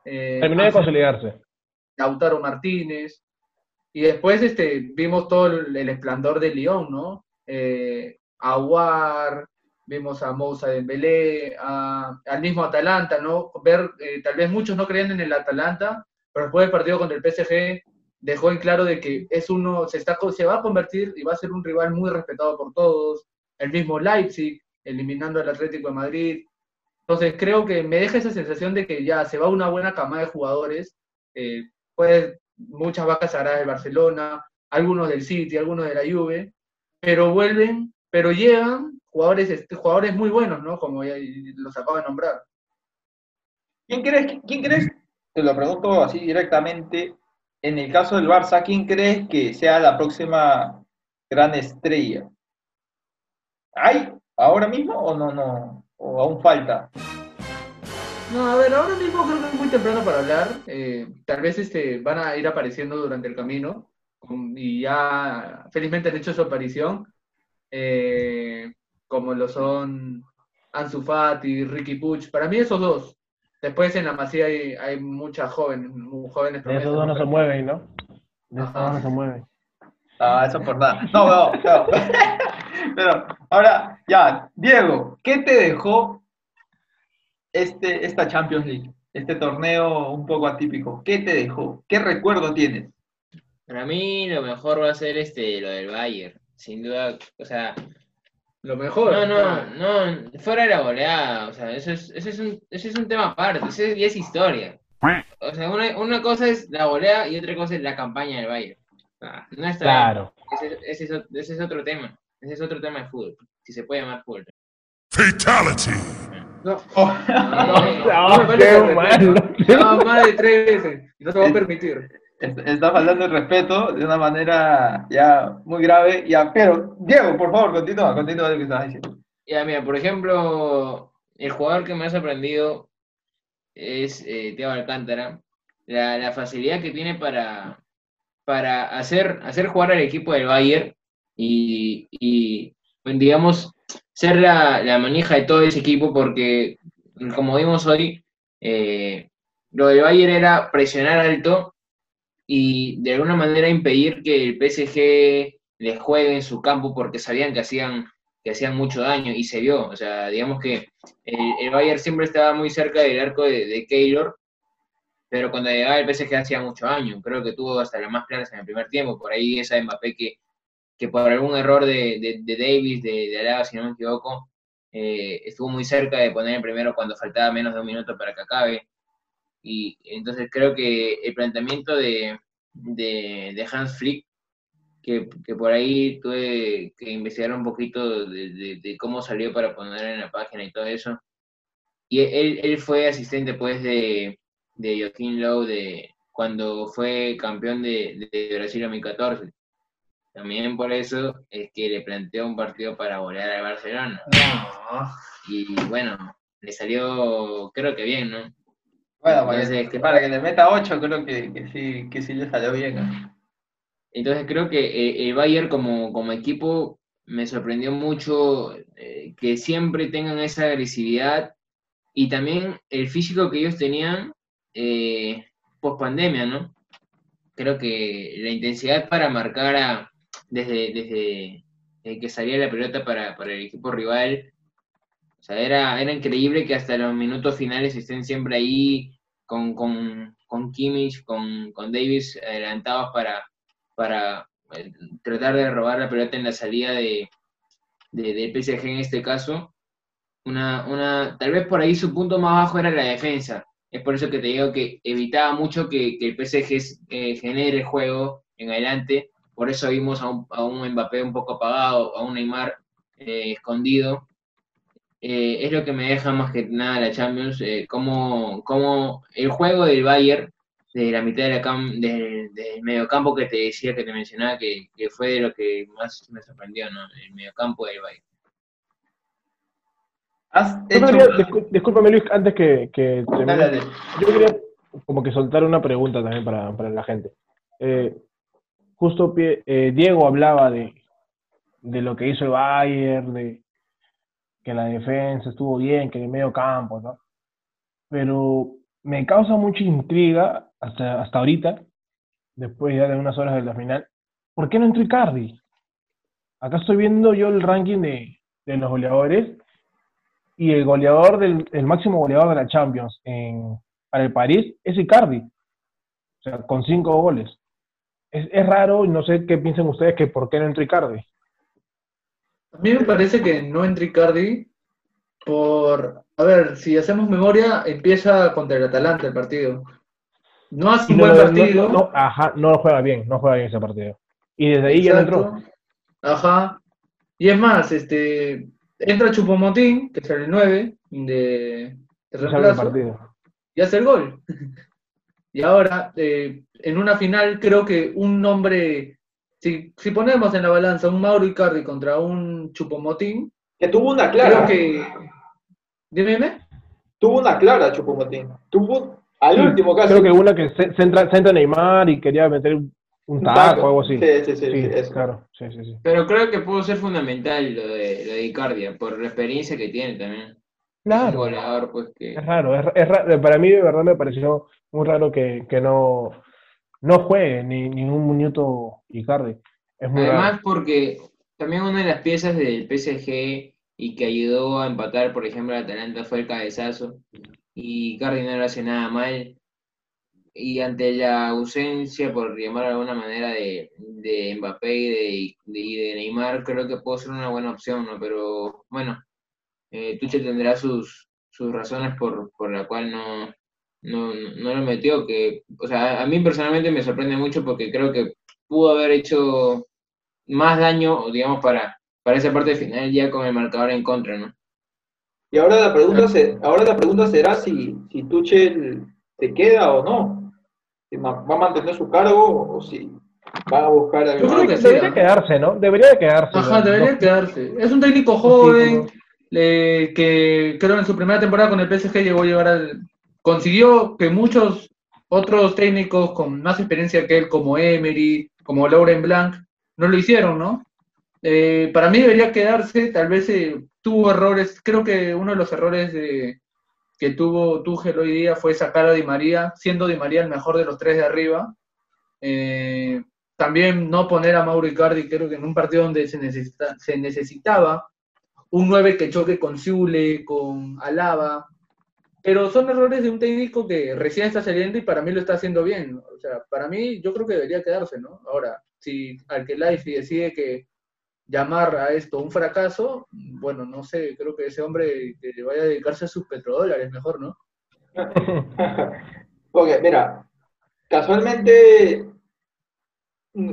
eh, Terminó de consolidarse. Lautaro Martínez. Y después este, vimos todo el, el esplendor de Lyon, ¿no? Eh, Aguar, vimos a Moussa Dembélé, a- al mismo Atalanta, ¿no? Ver, eh, tal vez muchos no creían en el Atalanta, pero después del partido contra el PSG dejó en claro de que es uno, se, está, se va a convertir y va a ser un rival muy respetado por todos. El mismo Leipzig, eliminando al Atlético de Madrid. Entonces creo que me deja esa sensación de que ya se va una buena camada de jugadores. eh, pues muchas vacas sagradas del Barcelona, algunos del City, algunos de la Juve, pero vuelven, pero llegan jugadores, este, jugadores muy buenos, ¿no? Como ya los acabo de nombrar. ¿Quién crees, ¿Quién crees, te lo pregunto así directamente, en el caso del Barça, quién crees que sea la próxima gran estrella? ¿Hay ahora mismo o no, no? ¿O aún falta? No, a ver, ahora mismo creo que es muy temprano para hablar. eh, tal vez este, van a ir apareciendo durante el camino y ya felizmente han hecho su aparición, eh, como lo son Ansu Fati, Ricky Puch. Para mí esos dos. Después en la Masía hay, hay muchas jóvenes, muy jóvenes. De esos promesas, dos no se mueven, ¿no? De esos dos no se mueven. Ah, eso por nada. No, no, no. Pero ahora, ya, Diego, ¿qué te dejó este, esta Champions League? Este torneo un poco atípico. ¿Qué te dejó? ¿Qué recuerdo tienes? Para mí lo mejor va a ser este lo del Bayern, sin duda, o sea, Lo mejor. no, no, no, fuera de la goleada, o sea, eso es, eso es un, eso es un tema aparte, eso es, ya es historia. O sea, una, una cosa es la goleada y otra cosa es la campaña del Bayern. No está Claro. ese, ese es, o- ese es otro tema, ese es otro tema de fútbol, si se puede llamar fútbol. Fatality. No, Oh, no, no, No. No, más de tres veces. Y no te voy a permitir. est- está faltando el respeto de una manera ya muy grave. Ya, pero, Diego, por favor, continúa, continúa lo que estabas diciendo. Ya, mira, por ejemplo, el jugador que me ha sorprendido es eh, Thiago Alcántara. La, facilidad que tiene para, para hacer, hacer jugar al equipo del Bayern y, y, digamos, ser la, la manija de todo ese equipo porque, como vimos hoy, eh, lo del Bayern era presionar alto y de alguna manera impedir que el PSG les juegue en su campo porque sabían que hacían, que hacían mucho daño y se vio. O sea, digamos que el, Bayern siempre estaba muy cerca del arco de, de Keylor, pero cuando llegaba el PSG hacía mucho daño. Creo que tuvo hasta las más claras en el primer tiempo. Por ahí esa Mbappé que, que por algún error de, de, Davis, de, de Alaba, si no me equivoco, eh, estuvo muy cerca de poner el primero cuando faltaba menos de un minuto para que acabe. Y entonces creo que el planteamiento de, de, Hans Flick, que, que, por ahí tuve que investigar un poquito de, de, cómo salió para poner en la página y todo eso. Y él, él fue asistente pues de, de Joaquín Lowe de, cuando fue campeón de, de Brasil 2014. También por eso es que le planteó un partido para volar al Barcelona. Y bueno, le salió, creo que bien, ¿no? Bueno, para que le meta 8, creo que, sí, que sí le salió bien. Entonces creo que eh, el Bayern como, como equipo me sorprendió mucho eh, que siempre tengan esa agresividad y también el físico que ellos tenían eh, post pandemia, ¿no? Creo que la intensidad para marcar a, desde, desde que salía la pelota para, para el equipo rival o sea, era, era increíble que hasta los minutos finales estén siempre ahí con, con, con Kimmich, con, con Davis adelantados para, para eh, tratar de robar la pelota en la salida de, de, PSG en este caso. Una, una, tal vez por ahí su punto más bajo era la defensa. Es por eso que te digo que evitaba mucho que, que el PSG eh, genere juego en adelante. Por eso vimos a un, a un Mbappé un poco apagado, a un Neymar eh, escondido. Eh, es lo que me deja más que nada la Champions, eh, como, como el juego del Bayern, de la mitad de la cam del, mediocampo que te decía, que te mencionaba, que, fue de lo que más me sorprendió, ¿no? El mediocampo del Bayern. Discúlpame, Luis, antes que, que Yo quería como que soltar una pregunta también para, para la gente. Eh, justo eh, Diego hablaba de, de lo que hizo el Bayern, de, que la defensa estuvo bien, que en el medio campo, ¿no? Pero me causa mucha intriga hasta, hasta ahorita, después ya de unas horas de la final, ¿por qué no entró Icardi? Acá estoy viendo yo el ranking de, de los goleadores y el goleador del el máximo goleador de la Champions en, para el París es Icardi, o sea, con cinco goles. Es, es raro no sé qué piensan ustedes que por qué no entró Icardi. A mí me parece que no entra Icardi por, a ver, si hacemos memoria, empieza contra el Atalanta el partido. No hace un buen partido. No, ajá, no juega bien, no juega bien ese partido. Y desde ahí ya entró. Ajá. Y es más, este, entra Chupomotín, que es el 9 de, de reemplazo, y hace el gol. y ahora, eh, en una final, creo que un nombre si, ponemos en la balanza un Mauro Icardi contra un Chupomotín. Que tuvo una clara. Creo que. Dime, Tuvo una clara Chupomotín. Tuvo al último caso. Creo que una que se, entra, Neymar y quería meter un taco o algo así. Sí, sí, sí. claro. Sí, sí, sí. Pero creo que pudo ser fundamental lo de, lo de Icardi, por la experiencia que tiene también. Claro. goleador, pues que... Es raro, es, es raro. Para mí, de verdad, me pareció muy raro que, que no no juegue ni ningún minuto Icardi. Es muy Además, porque también una de las piezas del PSG y que ayudó a empatar, por ejemplo, al Atalanta fue el cabezazo. Y Icardi no lo hace nada mal. Y ante la ausencia, por llamar de alguna manera, de, de Mbappé y de, Neymar, creo que puede ser una buena opción, ¿no? Pero bueno, eh, Tuchel tendrá sus, sus razones por, por la cual no, no, no lo metió, que, o sea, a mí personalmente me sorprende mucho porque creo que pudo haber hecho más daño, digamos, para, para esa parte final ya con el marcador en contra, ¿no? Y ahora la pregunta, se, ahora la pregunta será si, si Tuchel se queda o no. Si va a mantener su cargo o si va a buscar Yo creo que debería quedarse, ¿no? Debería quedarse. Ajá, debería quedarse. Es un técnico joven, que creo en su primera temporada con el PSG llegó a llegar al, consiguió que muchos otros técnicos con más experiencia que él, como Emery, como Lauren Blanc, no lo hicieron, ¿no? Eh, para mí debería quedarse, tal vez eh, tuvo errores, creo que uno de los errores que tuvo Tuchel hoy día fue sacar a Di María, siendo Di María el mejor de los tres de arriba. Eh, también no poner a Mauro Icardi, creo que en un partido donde se, necesita, se necesitaba un 9 que choque con Zule, con Alaba, pero son errores de un técnico que recién está saliendo y para mí lo está haciendo bien. O sea, para mí yo creo que debería quedarse, ¿no? Ahora, si Life decide que llamar a esto un fracaso, bueno, no sé, creo que ese hombre que le vaya a dedicarse a sus petrodólares mejor, ¿no? ok, mira, casualmente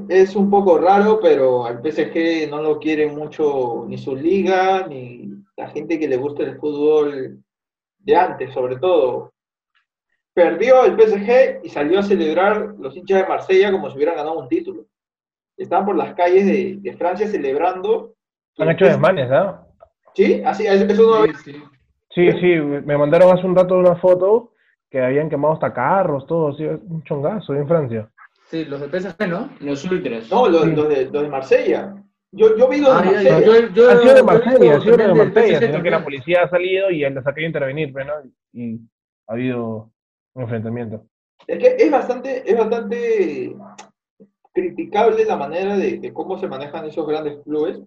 es un poco raro, pero al PSG no lo quiere mucho ni su liga, ni la gente que le gusta el fútbol de antes, sobre todo. Perdió el PSG y salió a celebrar los hinchas de Marsella como si hubieran ganado un título. Estaban por las calles de, Francia celebrando. Han hecho desmanes, ¿no? Sí, así, eso no sí, sí, sí, me mandaron hace un rato una foto que habían quemado hasta carros, todo, así, un chongazo en Francia. Sí, los de PSG, ¿no? Los ultras. No, los, de, los de Marsella. Yo, yo vi de ah, Marsella. Yo, yo, ha sido de Marsella, ha sido de Marsella, sino que la policía ha salido y les ha querido intervenir, pues, ¿no? Y ha habido un enfrentamiento. Es que es bastante, es bastante criticable la manera de, cómo se manejan esos grandes clubes,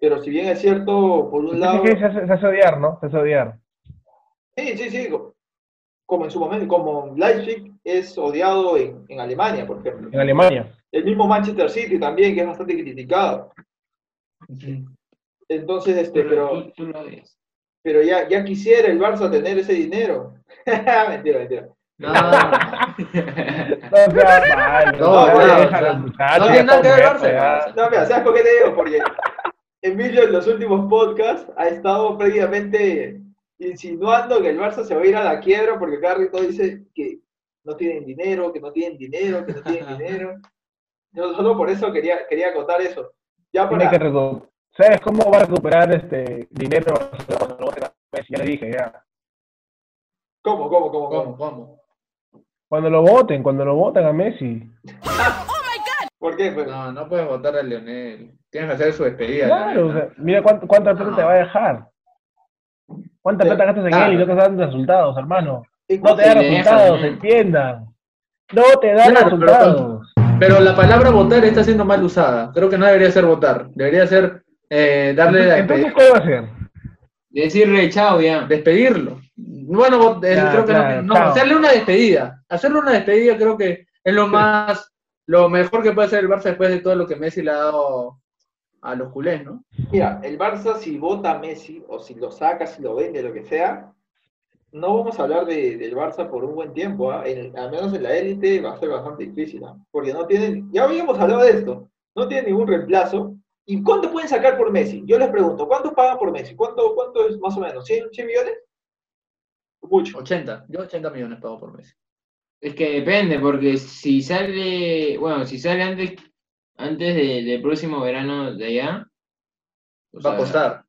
pero si bien es cierto, por un lado... se, hace, se hace odiar, ¿no? Se hace odiar. Sí, sí, sí, como en su momento, como Leipzig es odiado en, en, Alemania, por ejemplo. En Alemania. El mismo Manchester City también, que es bastante criticado. Entonces, este, pero, pero ya, ya quisiera el Barça tener ese dinero. mentira, mentira. No. No, mira, ¿sabes por qué te digo? Porque Emilio en los últimos podcasts ha estado previamente insinuando que el Barça se va a ir a la quiebra porque cada rato dice que no tienen dinero, que no tienen dinero, que no tienen dinero. Yo solo por eso quería, quería acotar eso. Ya para... ¿Sabes cómo va a recuperar este dinero? Ya le dije, ya. ¿Cómo, cómo, cómo, cómo? cómo? Cuando lo voten, cuando lo voten a Messi. ¿Por qué? Pues? No, no puedes votar a Leonel. Tienes que hacer su despedida. Claro, o sea, mira cuánto, cuánta plata te va a dejar. ¿Cuánta plata gastas en él y no te dan resultados, hermano? No te da resultados, entiendan. No te da resultados. Pero, la palabra votar está siendo mal usada. Creo que no debería ser votar. Debería ser eh, darle la Entonces, ¿qué va a hacer? Decirle chao ya. Despedirlo. Bueno, eh, creo que no, hacerle una despedida. Hacerle una despedida creo que es lo más, lo mejor que puede hacer el Barça después de todo lo que Messi le ha dado a los culés, ¿no? Mira, el Barça si vota a Messi, o si lo saca, si lo vende, lo que sea, no vamos a hablar de, del Barça por un buen tiempo, ¿ah? al menos en la élite va a ser bastante difícil, ¿ah? porque no tienen, ya habíamos hablado de esto, no tienen ningún reemplazo. ¿Y cuánto pueden sacar por Messi? Yo les pregunto, ¿cuánto pagan por Messi? ¿Cuánto, cuánto es más o menos? ¿100, 100 millones? Mucho. 80, yo 80 millones pago por Messi. Es que depende, porque si sale, bueno, si sale antes antes del próximo verano de allá. Va a costar.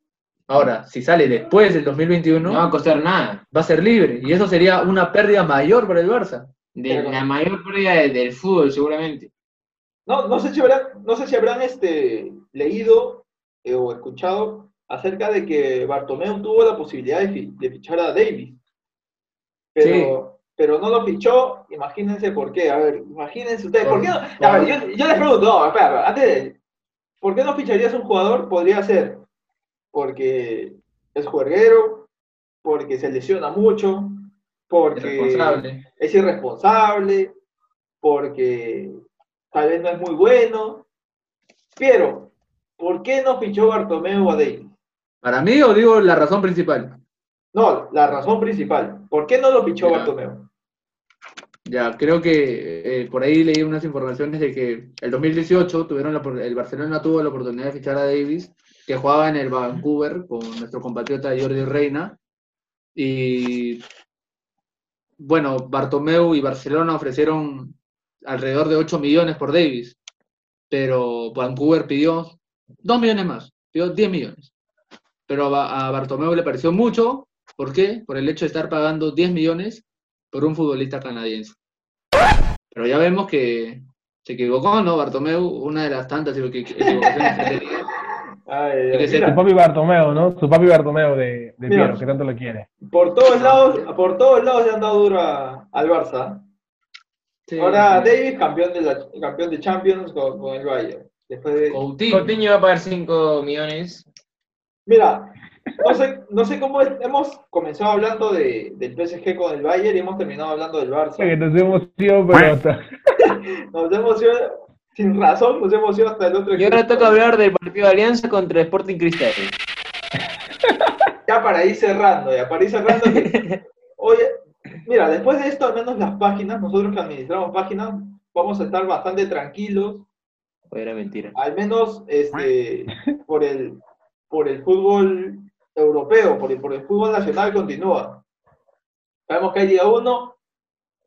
Ahora, si sale después del 2021. No va a costar nada. Va a ser libre. Y eso sería una pérdida mayor para el Barça. De, la mayor pérdida del fútbol, seguramente. No, no sé si habrán, no sé si habrán este, leído eh, o escuchado acerca de que Bartomeu tuvo la posibilidad de, fichar a Davis. Pero, pero no lo fichó, imagínense por qué. A ver, imagínense ustedes, ¿por qué no? A ver, yo, yo les pregunto, no, espera, antes de, ¿por qué no ficharías un jugador? Podría ser porque es juerguero, porque se lesiona mucho, porque es irresponsable, porque tal vez no es muy bueno. Pero, ¿por qué no fichó Bartomeu a Davis? Para mí, o digo la razón principal. No, la razón principal. ¿Por qué no lo fichó Bartomeu? Ya, creo que eh, por ahí leí unas informaciones de que el 2018 tuvieron el Barcelona tuvo la oportunidad de fichar a Davis, que jugaba en el Vancouver con nuestro compatriota Jordi Reina. Y bueno, Bartomeu y Barcelona ofrecieron alrededor de 8 millones por Davis, pero Vancouver pidió 2 millones más, pidió 10 millones. Pero a Bartomeu le pareció mucho ¿Por qué? Por el hecho de estar pagando 10 millones por un futbolista canadiense. Pero ya vemos que se equivocó, ¿no? Bartomeu, una de las tantas equivocaciones que Ay, ser Su papi Bartomeo, ¿no? Su papi Bartomeo de, de Mira. Piero, que tanto lo quiere. por todos lados, por todos lados ya han dado duro a- al Barça. Sí, Ahora sí. David, campeón de la, campeón de Champions con, con el Bayern. Después de, Coutinho. Coutinho va a pagar 5 millones. Mira, no sé, no sé cómo es- hemos comenzado hablando de, del PSG con el Bayern y hemos terminado hablando del Que Barça. nos hemos ido, pero hasta- Nos hemos ido, sin razón, nos hemos ido hasta el otro Y ahora toca hablar del partido de Alianza contra Sporting Cristal. Ya para ir cerrando, ya para ir cerrando. que- oye, mira, después de esto, al menos las páginas, nosotros que administramos páginas, vamos a estar bastante tranquilos, era mentira. al menos este, por, el, por el fútbol europeo, por el, por el fútbol nacional continúa. Sabemos que hay día uno.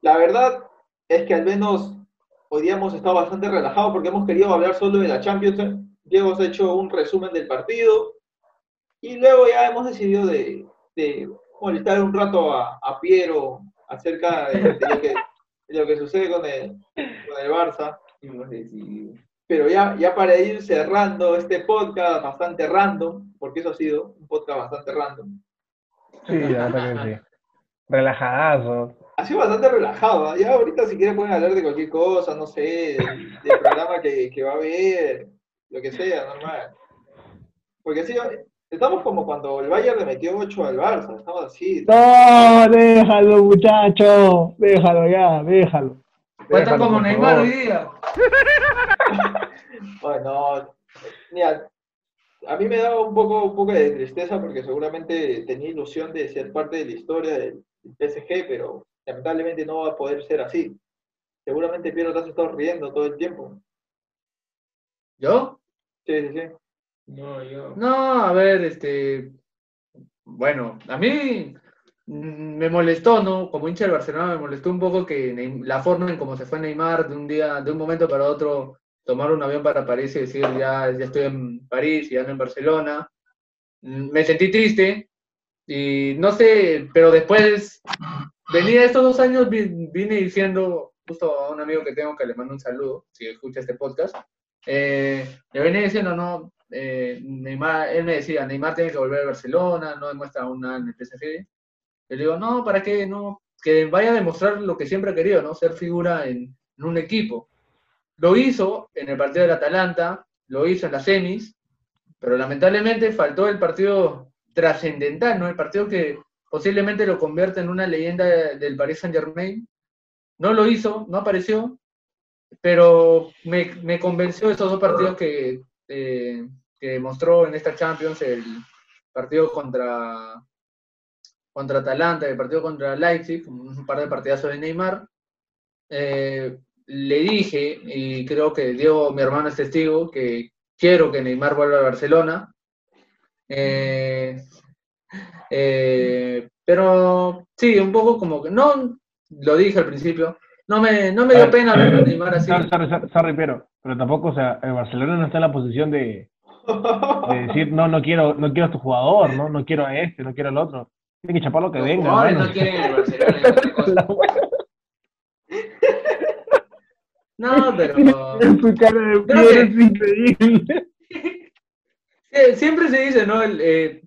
La verdad es que al menos hoy día hemos estado bastante relajados porque hemos querido hablar solo de la Champions. Diego ha hecho un resumen del partido y luego ya hemos decidido de, de molestar un rato a, a Piero acerca de, de lo, que, de lo que sucede con el, con el Barça. Pero ya, ya para ir cerrando este podcast bastante random, porque eso ha sido un podcast bastante random, Sí, la verdad que sí. Relajadazo. ha sido bastante relajado. ¿ah? Ya ahorita si quieren pueden hablar de cualquier cosa, no sé, del, del programa que, que va a haber, lo que sea, normal. Porque sí, estamos como cuando el Bayern le metió 8 al Barça, estamos así. No, déjalo, muchacho. Déjalo ya, déjalo. Cuenta Déjalo, como por Neymar hoy día. Bueno, mira, a mí me daba un poco, un poco de tristeza porque seguramente tenía ilusión de ser parte de la historia del, PSG, pero lamentablemente no va a poder ser así. Seguramente Piero te has estado riendo todo el tiempo. ¿Yo? Sí, sí, sí. No, yo. No, a ver, este. Bueno, a mí me molestó, ¿no? Como hincha del Barcelona, me molestó un poco que la forma en cómo se fue Neymar de un día, de un momento para otro, tomar un avión para París y decir ya, ya estoy en París ya no en Barcelona. Mm, Me sentí triste y no sé, pero después venía estos dos años, vi- vine diciendo, justo a un amigo que tengo que le mando un saludo, si escucha este podcast, eh, le venía diciendo, no, eh, Neymar, él me decía, Neymar tiene que volver a Barcelona, no demuestra nada en el PSG. Le digo, no, ¿para qué? No, que vaya a demostrar lo que siempre ha querido, ¿no? Ser figura en, en un equipo. Lo hizo en el partido del Atalanta, lo hizo en las semis, pero lamentablemente faltó el partido trascendental, ¿no? El partido que posiblemente lo convierte en una leyenda de- del Paris Saint Germain. No lo hizo, no apareció, pero me, me convenció esos dos partidos que, eh, que mostró en esta Champions, el partido contra, contra Atalanta, el partido contra Leipzig, un par de partidazos de Neymar. Eh, le dije, y creo que Diego, mi hermano, es testigo, que quiero que Neymar vuelva a Barcelona. Eh, eh, pero sí, un poco como que no, lo dije al principio, no me, no me dio pena ver a Neymar así. Sorry, sorry, pero, pero tampoco, o sea, el Barcelona no está en la posición de, de decir, no, no quiero, no quiero a tu jugador, no, no quiero a este, no quiero al otro. Tiene que chapar lo que Los venga. hermano. no quieren el Barcelona, es otra cosa. La buena No, pero su cara de que- es increíble. Siempre se dice, ¿no? El, eh,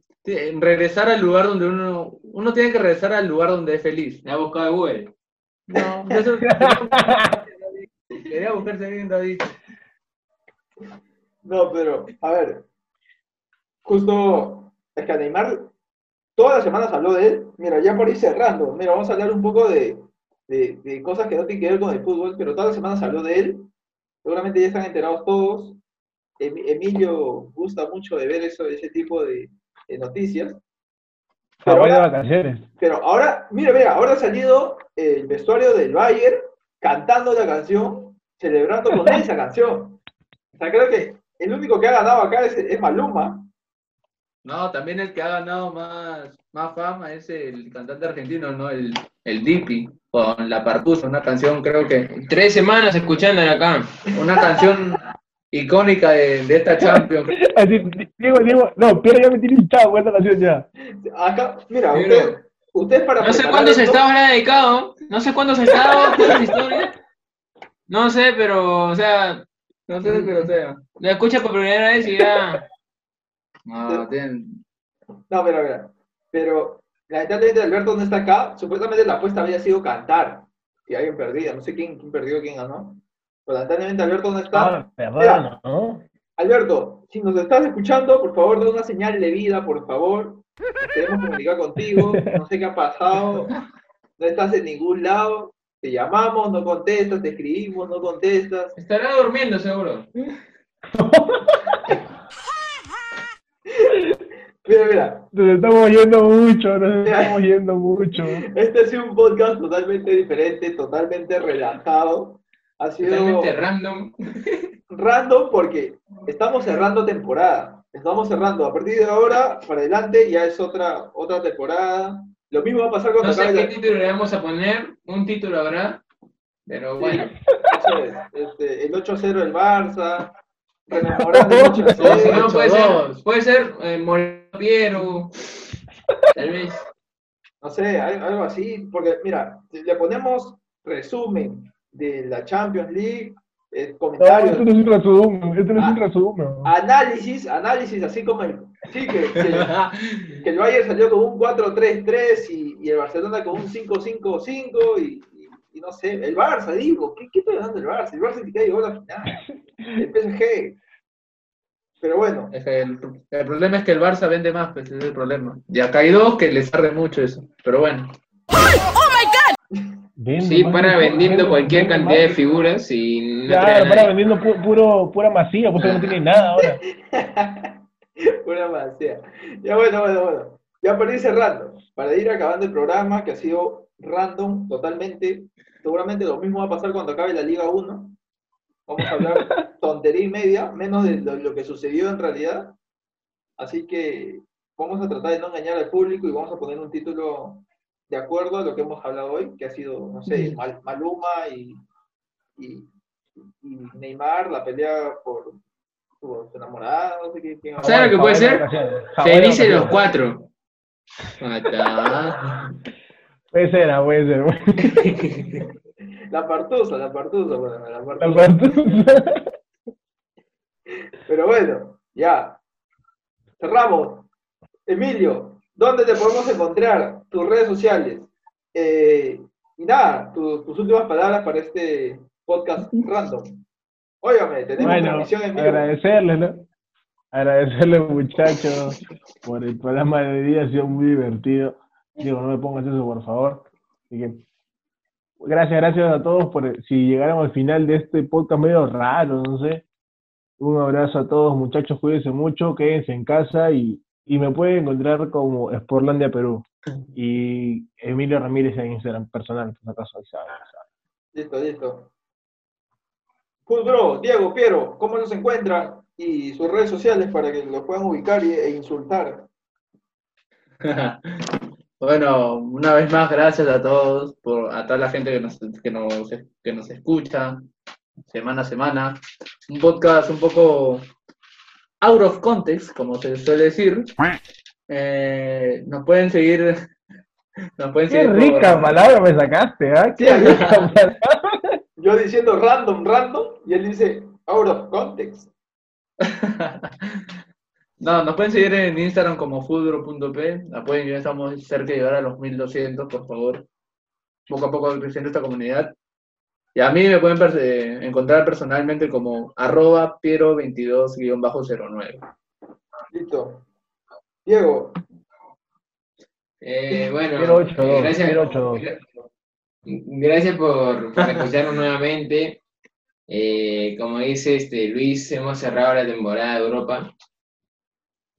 regresar al lugar donde uno, uno tiene que regresar al lugar donde es feliz. Me ha buscado Google. No, eso quería buscarse bien, David. No, pero, a ver, justo, es que a Neymar, todas las semanas habló de él. Mira, ya por ir cerrando, mira, vamos a hablar un poco de, de, de cosas que no tienen que ver con el fútbol, pero todas las semanas habló de él. Seguramente ya están enterados todos. Em- Emilio gusta mucho de ver eso, ese tipo de, de noticias. Se Pero de ahora, vacaciones. pero ahora, mira, mira, ahora ha salido el vestuario del Bayern cantando la canción, celebrando con esa canción. O sea, creo que el único que ha ganado acá es, es Maluma. No, también el que ha ganado más, más fama es el cantante argentino, ¿no? El, el Dipi, con La Partusa, una canción, creo que, Tres semanas escuchándola acá. una canción icónica de, de esta Champions. Así, Diego, Diego, no, Piero ya me tiene hinchado con esta canción ya. Acá, mira, Pero- usted, usted para No sé esto- estados le ha dedicado. No sé cuántos estados, cuántas historias. No sé, pero, o sea, No sé, pero o sea. la escucha por primera vez y ya. No, tienen- No, mira, mira. Pero lamentablemente Alberto no está acá. Supuestamente la apuesta había sido cantar. Y alguien perdía. No sé quién, quién perdió, quién ganó. Pero lamentablemente Alberto no está. Ah, verdad, ¿no? Alberto, si nos estás escuchando, por favor, da una señal de vida, por favor. Queremos comunicar contigo. No sé qué ha pasado. No estás en ningún lado. Te llamamos, no contestas. Te escribimos, no contestas. Estará durmiendo seguro. Mira, mira. Nos estamos yendo mucho, nos estamos yendo mucho. Este ha sido un podcast totalmente diferente, totalmente relajado. Ha sido Totalmente random. random porque estamos cerrando temporada. Estamos cerrando. A partir de ahora, para adelante, ya es otra, otra temporada. Lo mismo va a pasar cuando No sé qué la- título le vamos a poner. Un título habrá. Pero Sí, bueno. eso es. Este, el 8-0 del Barça. Rememorando el O si 8-0. no, puede ser, 8-2. puede ser eh, Moreno Piero. Tal vez. No sé, al- algo así. Porque, mira, si le ponemos resumen de la Champions League, eh, No, comentarios. esto no es un resumen, esto no es un Ah. resumen. análisis, análisis, así como el, sí, que, que- que el Bayern salió con un 4-3-3 y, y el Barcelona con un 5-5-5 y, y- no sé, el Barça, digo, ¿qué, qué estoy hablando del Barça? El Barça ni siquiera llegó a la final, el PSG. Pero bueno, es que el, el problema es que el Barça vende más, pues ese es el problema. Y acá hay dos que les arde mucho eso. Pero bueno. Vende Sí, más, para vende- vendiendo cualquier vende cantidad de figuras y no Claro, para vendiendo pu- puro, pura masía, pues no tiene nada ahora. una masía. Ya bueno, bueno, bueno. Ya para ir cerrando, para ir acabando el programa, que ha sido random totalmente, seguramente lo mismo va a pasar cuando acabe la Liga 1. Vamos a hablar tontería y media, menos de lo, lo que sucedió en realidad. Así que vamos a tratar de no engañar al público y vamos a poner un título de acuerdo a lo que hemos hablado hoy, que ha sido, no sé, Mal- Maluma y, y- y Neymar, la pelea por su enamorada, no sé qué- ¿Sabes lo que puede ser? Felices Felices los cuatro. Puede ser, ah, puede ser. La partusa, la partusa, bueno, la La partusa. partusa. Pero bueno, ya. Cerramos. Emilio, ¿dónde te podemos encontrar? Tus redes sociales. Eh, y nada, tu- tus últimas palabras para este podcast random. Óigame, tenemos Bueno, transmisión en vivo. agradecerle, ¿no? Agradecerle, muchachos, por el programa de hoy día, ha sido muy divertido. Digo, no me pongas eso, por favor. Así que, gracias, gracias a todos por si llegaron al final de este podcast medio raro, no sé. Un abrazo a todos, muchachos, cuídense mucho, quédense en casa y, y me pueden encontrar como Sportlandia Perú. Y Emilio Ramírez en Instagram personal, por si acaso ahí saben, saben. Listo, listo. Full Bro, Diego, Piero, ¿cómo los encuentran? Y sus redes sociales para que los puedan ubicar y- e insultar. Bueno, una vez más, gracias a todos, por, a toda la gente que nos, que, nos, que nos escucha semana a semana. Un podcast un poco out of context, como se suele decir. Eh, nos pueden seguir. Nos pueden Qué seguir por- rica palabra me sacaste, ¿ah? Qué rica palabra. Yo diciendo random, random, y él dice out of context. No, nos pueden seguir en Instagram como fudro.p. Apoyen, ya estamos cerca de llegar a los 1200, por favor. Poco a poco creciendo esta comunidad. Y a mí me pueden perse- encontrar personalmente como arroba piero22-09. Listo. Diego, Eh, bueno, eh, gracias, gracias por, por escucharnos nuevamente. Eh, como dice este Luis, hemos cerrado la temporada de Europa.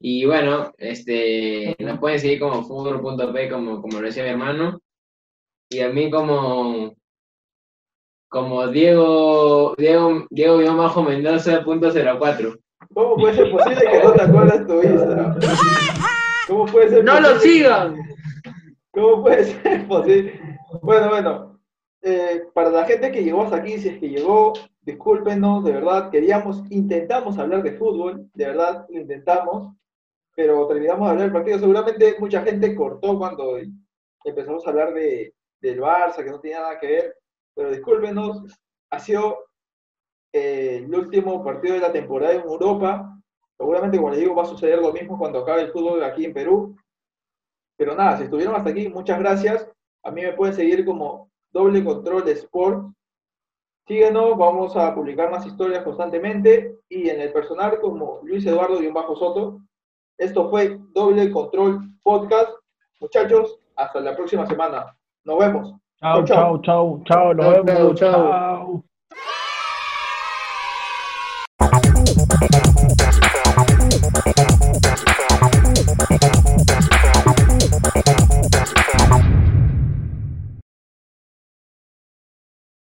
Y bueno, este, nos pueden seguir como fútbol.p, como, como lo decía mi hermano. Y a mí como, como Diego, Diego, Diego guion bajo Mendoza punto cero cuatro. ¿cómo puede ser posible que no te acuerdas tu Instagram? ¿Cómo puede ser ¡No lo sigan! ¿Cómo puede ser posible? Bueno, bueno. eh, para la gente que llegó hasta aquí, si es que llegó, discúlpenos, de verdad, queríamos, intentamos hablar de fútbol, de verdad, lo intentamos, pero terminamos de hablar del partido. Seguramente mucha gente cortó cuando empezamos a hablar de, del Barça, que no tenía nada que ver, pero discúlpenos, ha sido eh, el último partido de la temporada en Europa, Seguramente, como les digo, va a suceder lo mismo cuando acabe el fútbol aquí en Perú. Pero nada, si estuvieron hasta aquí, muchas gracias. A mí me pueden seguir como Doble Control Sport. Síguenos, vamos a publicar más historias constantemente. Y en el personal como Luis Eduardo y un bajo Soto. Esto fue Doble Control Podcast. Muchachos, hasta la próxima semana. Nos vemos. Chao, chao, chao, chao, nos vemos. chao, chao. chao.